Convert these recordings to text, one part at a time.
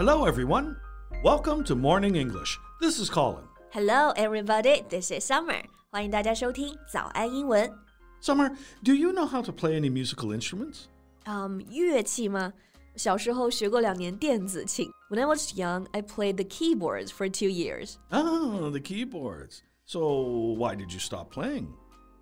Hello, everyone. Welcome to Morning English. This is Colin. Hello, everybody. This is Summer. 欢迎大家收听早安英文。 Summer, do you know how to play any musical instruments? 嗯，乐器吗？小时候学过两年电子琴。When I was young, I played the keyboards for two years. Ah, the keyboards. So, why did you stop playing?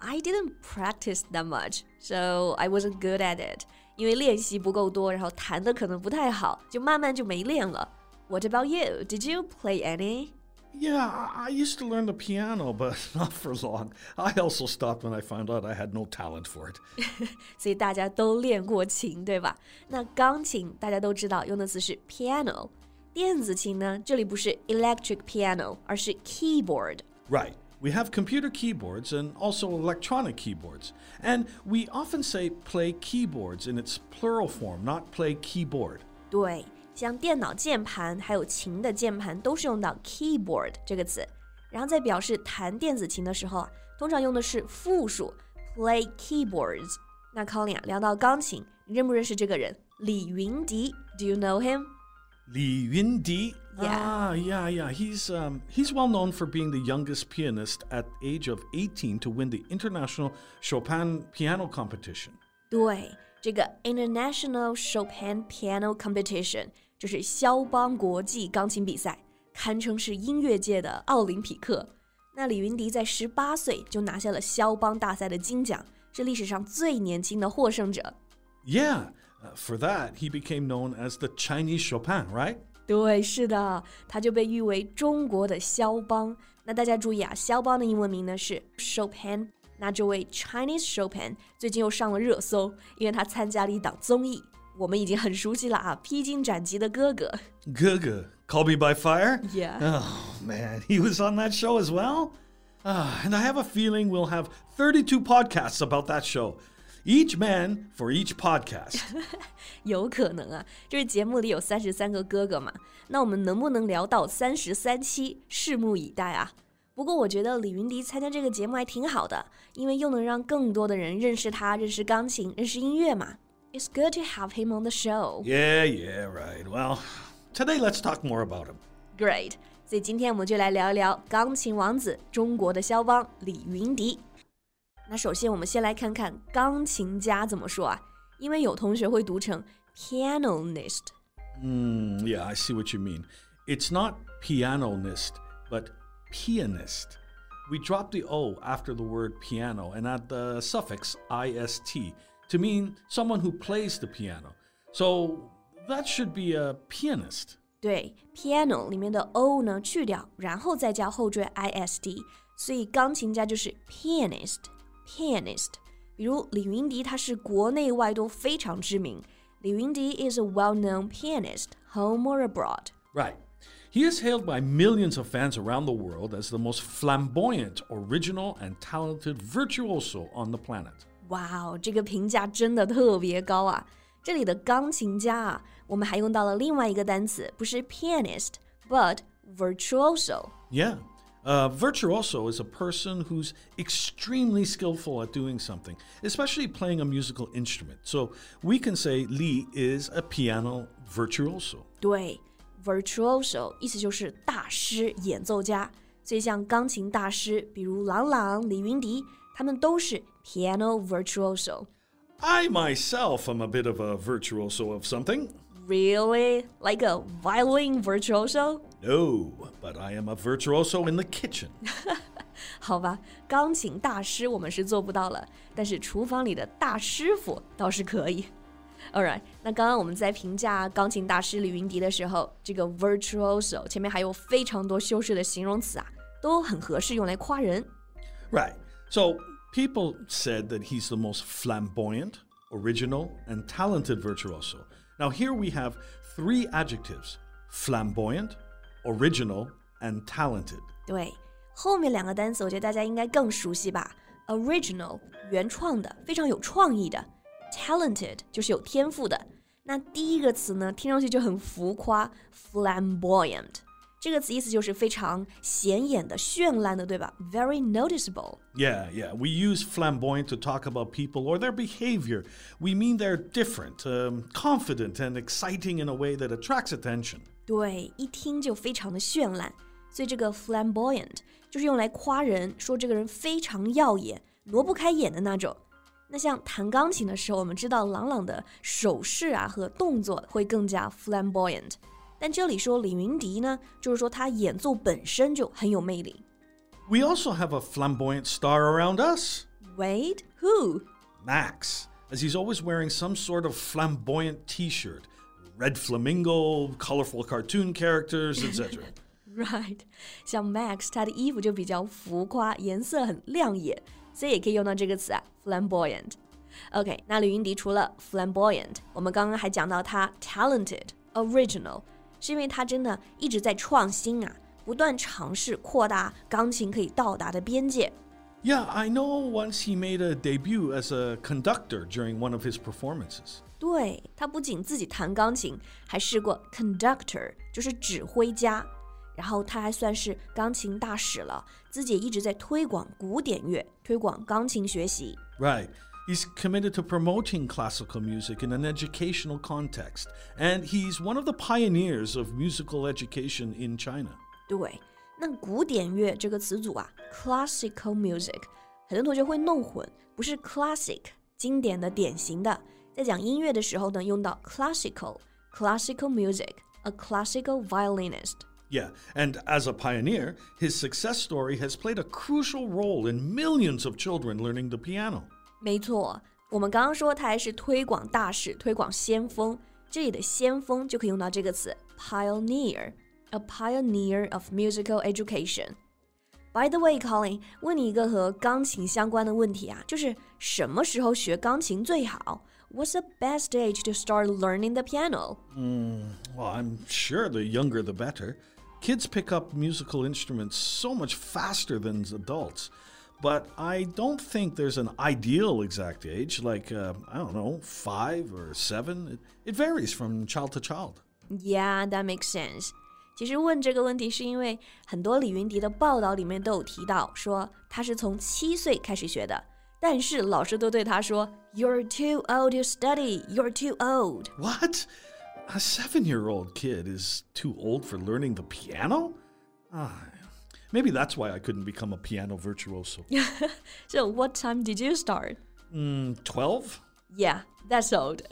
I didn't practice that much, so I wasn't good at it. 因为练习不够多，然后弹的可能不太好，就慢慢就没练了。What about you? Did you play any? Yeah, I I used to learn the piano, but not for long. I also stopped when I found out I had no talent for it. 所以大家都练过琴，对吧？那钢琴大家都知道用的词是 piano，电子琴呢，这里不是 electric piano，而是 keyboard。 Right. We have computer keyboards and also electronic keyboards. And we often say play keyboards in its plural form, not play keyboard. 对，像电脑键盘还有琴的键盘都是用到 keyboard 这个词，然后在表示弹电子琴的时候啊，通常用的是复数 play keyboards。那 Colin 啊，聊到钢琴，你认不认识这个人？李云迪，Do you know him？ Li Yundi. Yeah. Ah, yeah, yeah. He's um, he's well known for being the youngest pianist at the age of 18 to win the International Chopin Piano Competition. 对，这个 International Chopin Piano Competition 就是肖邦国际钢琴比赛，堪称是音乐界的奥林匹克。那李云迪在十八岁就拿下了肖邦大赛的金奖，是历史上最年轻的获胜者。 Yeah. uh, for that, he became known as the Chinese Chopin, right? 对，是的，他就被誉为中国的肖邦。那大家注意啊，肖邦的英文名呢是 Chopin。那这位 Chinese Chopin 最近又上了热搜，因为他参加了一档综艺，我们已经很熟悉了啊，《披荆斩棘的哥哥》。Guga. Call Me by Fire? Yeah. Oh, man. He was on that show as well? Ah, and I have a feeling we'll have 32 podcasts about that show. Each man for each podcast. 有可能啊，就是节目里有三十三个哥哥嘛，那我们能不能聊到三十三期，拭目以待啊。不过我觉得李云迪参加这个节目还挺好的，因为又能让更多的人认识他，认识钢琴，认识音乐嘛。It's good to have him on the show. Yeah, yeah, right. Well, today let's talk more about him. Great. 所以今天我们就来聊一聊钢琴王子，中国的肖邦李云迪。 那首先我们先来看看钢琴家怎么说啊，因为有同学会读成 pianist。 Mm, yeah, I see what you mean. It's not pianonist, but pianist. We drop the O after the word piano and add the suffix ist to mean someone who plays the piano. So that should be a pianist. 对，piano 里面的 o 呢去掉，然后再加后缀 ist，所以钢琴家就是 pianist，pianist。比如李云迪，他是国内外都非常知名。李云迪 is a well-known pianist, home or abroad. Right. He is hailed by millions of fans around the world as the most flamboyant, original, and talented virtuoso on the planet. 哇哦，这个评价真的特别高啊！这里的钢琴家啊，我们还用到了另外一个单词，不是 pianist，but virtuoso。 Yeah. A virtuoso is a person who's extremely skillful at doing something, especially playing a musical instrument. So we can say Li is a piano virtuoso. 对，virtuoso 意思就是大师、演奏家。所以像钢琴大师，比如郎朗、李云迪，他们都是 piano virtuoso。 I myself am a bit of a virtuoso of something. Really? Like a violin virtuoso? No, but I am a virtuoso in the kitchen. 好吧，钢琴大师我们是做不到了，但是厨房里的大师傅倒是可以。Alright，那刚刚我们在评价钢琴大师李云迪的时候，这个 virtuoso 前面还有非常多修饰的形容词啊，都很合适用来夸人。 Right. So people said that he's the most flamboyant, original, and talented virtuoso. Now, here we have three adjectives flamboyant, original, and talented. 对，后面两个单词我觉得大家应该更熟悉吧？Original 原创的，非常有创意的；talented 就是有天赋的。那第一个词呢，听上去就很浮夸，flamboyant。这个词意思就是非常显眼的、绚烂的，对吧？Very noticeable。 Yeah, yeah. We use flamboyant to talk about people or their behavior. We mean they're different, um, confident, and exciting in a way that attracts attention. 对，一听就非常的绚烂。所以这个 flamboyant 就是用来夸人，说这个人非常耀眼、挪不开眼的那种。那像弹钢琴的时候，我们知道朗朗的手势啊和动作会更加 flamboyant， 但这里说李云迪呢，就是说他演奏本身就很有魅力。We also have a flamboyant star around us. Wait, who? Max, as he's always wearing some sort of flamboyant T-shirt, red flamingo, colorful cartoon characters, etc. Right，像 Max 他的衣服就比较浮夸，颜色很亮眼，所以也可以用到这个词啊，flamboyant。OK，那李云迪除了 flamboyant，我们刚刚还讲到他 talented、original， 是因为他真的一直在创新啊，不断尝试扩大钢琴可以到达的边界。Yeah, I know once he made a debut as a conductor during one of his performances. 对他不仅自己弹钢琴，还试过 conductor，就是指挥家。然后他还算是钢琴大使了，自己也一直在推广古典乐，推广钢琴学习。Right. He's committed to promoting classical music in an educational context, and he's one of the pioneers of musical education in China. 对，那古典乐这个词组啊，classical music，很多同学会弄混，不是 classic 经典的、典型的，在讲音乐的时候呢，用到 classical，classical music，a classical violinist。yeah, and as a pioneer, his success story has played a crucial role in millions of children learning the piano. 没错，我们刚刚说他还是推广大使、推广先锋，这里的先锋就可以用到这个词 pioneer，a pioneer of musical education。By the way, Colin，问你一个和钢琴相关的问题啊，就是什么时候学钢琴最好？What's the best age to start learning the piano? Mm, well, I'm sure the younger the better. Kids pick up musical instruments so much faster than adults. But I don't think there's an ideal exact age, like, uh, I don't know, five or seven. It, it varies from child to child. Yeah, that makes sense. 其实问这个问题是因为很多李云迪的报道里面都有提到，说他是从七岁开始学的，但是老师都对他说，You're too old to study. You're too old. What? a seven year old kid is too old for learning the piano? Ah, maybe that's why I couldn't become a piano virtuoso. so, what time did you start? Mm, 12? Yeah, that's old.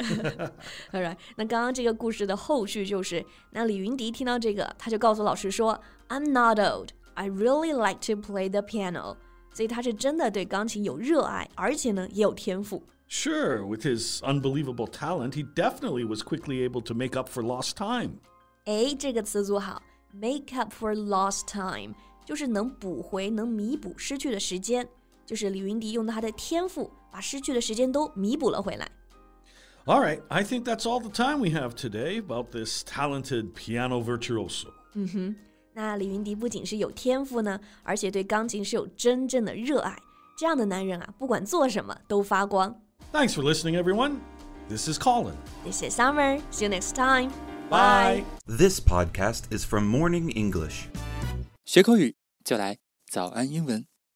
Alright，那刚刚这个故事的后续就是，那李云迪听到这个，他就告诉老师说：“I'm not old. I really like to play the piano.” 所以他是真的对钢琴有热爱，而且呢也有天赋。Sure, with his unbelievable talent, he definitely was quickly able to make up for lost time. 哎，这个词组好，make up for lost time， 就是能补回、能弥补失去的时间。就是李云迪用他的天赋，把失去的时间都弥补了回来。All right, I think that's all the time we have today about this talented piano virtuoso. 嗯哼，那李云迪不仅是有天赋呢，而且对钢琴是有真正的热爱。这样的男人啊，不管做什么都发光。Thanks for listening, everyone. This is Colin. This is Summer. See you next time. Bye. This podcast is from Morning English. 学口语 就来早安英文。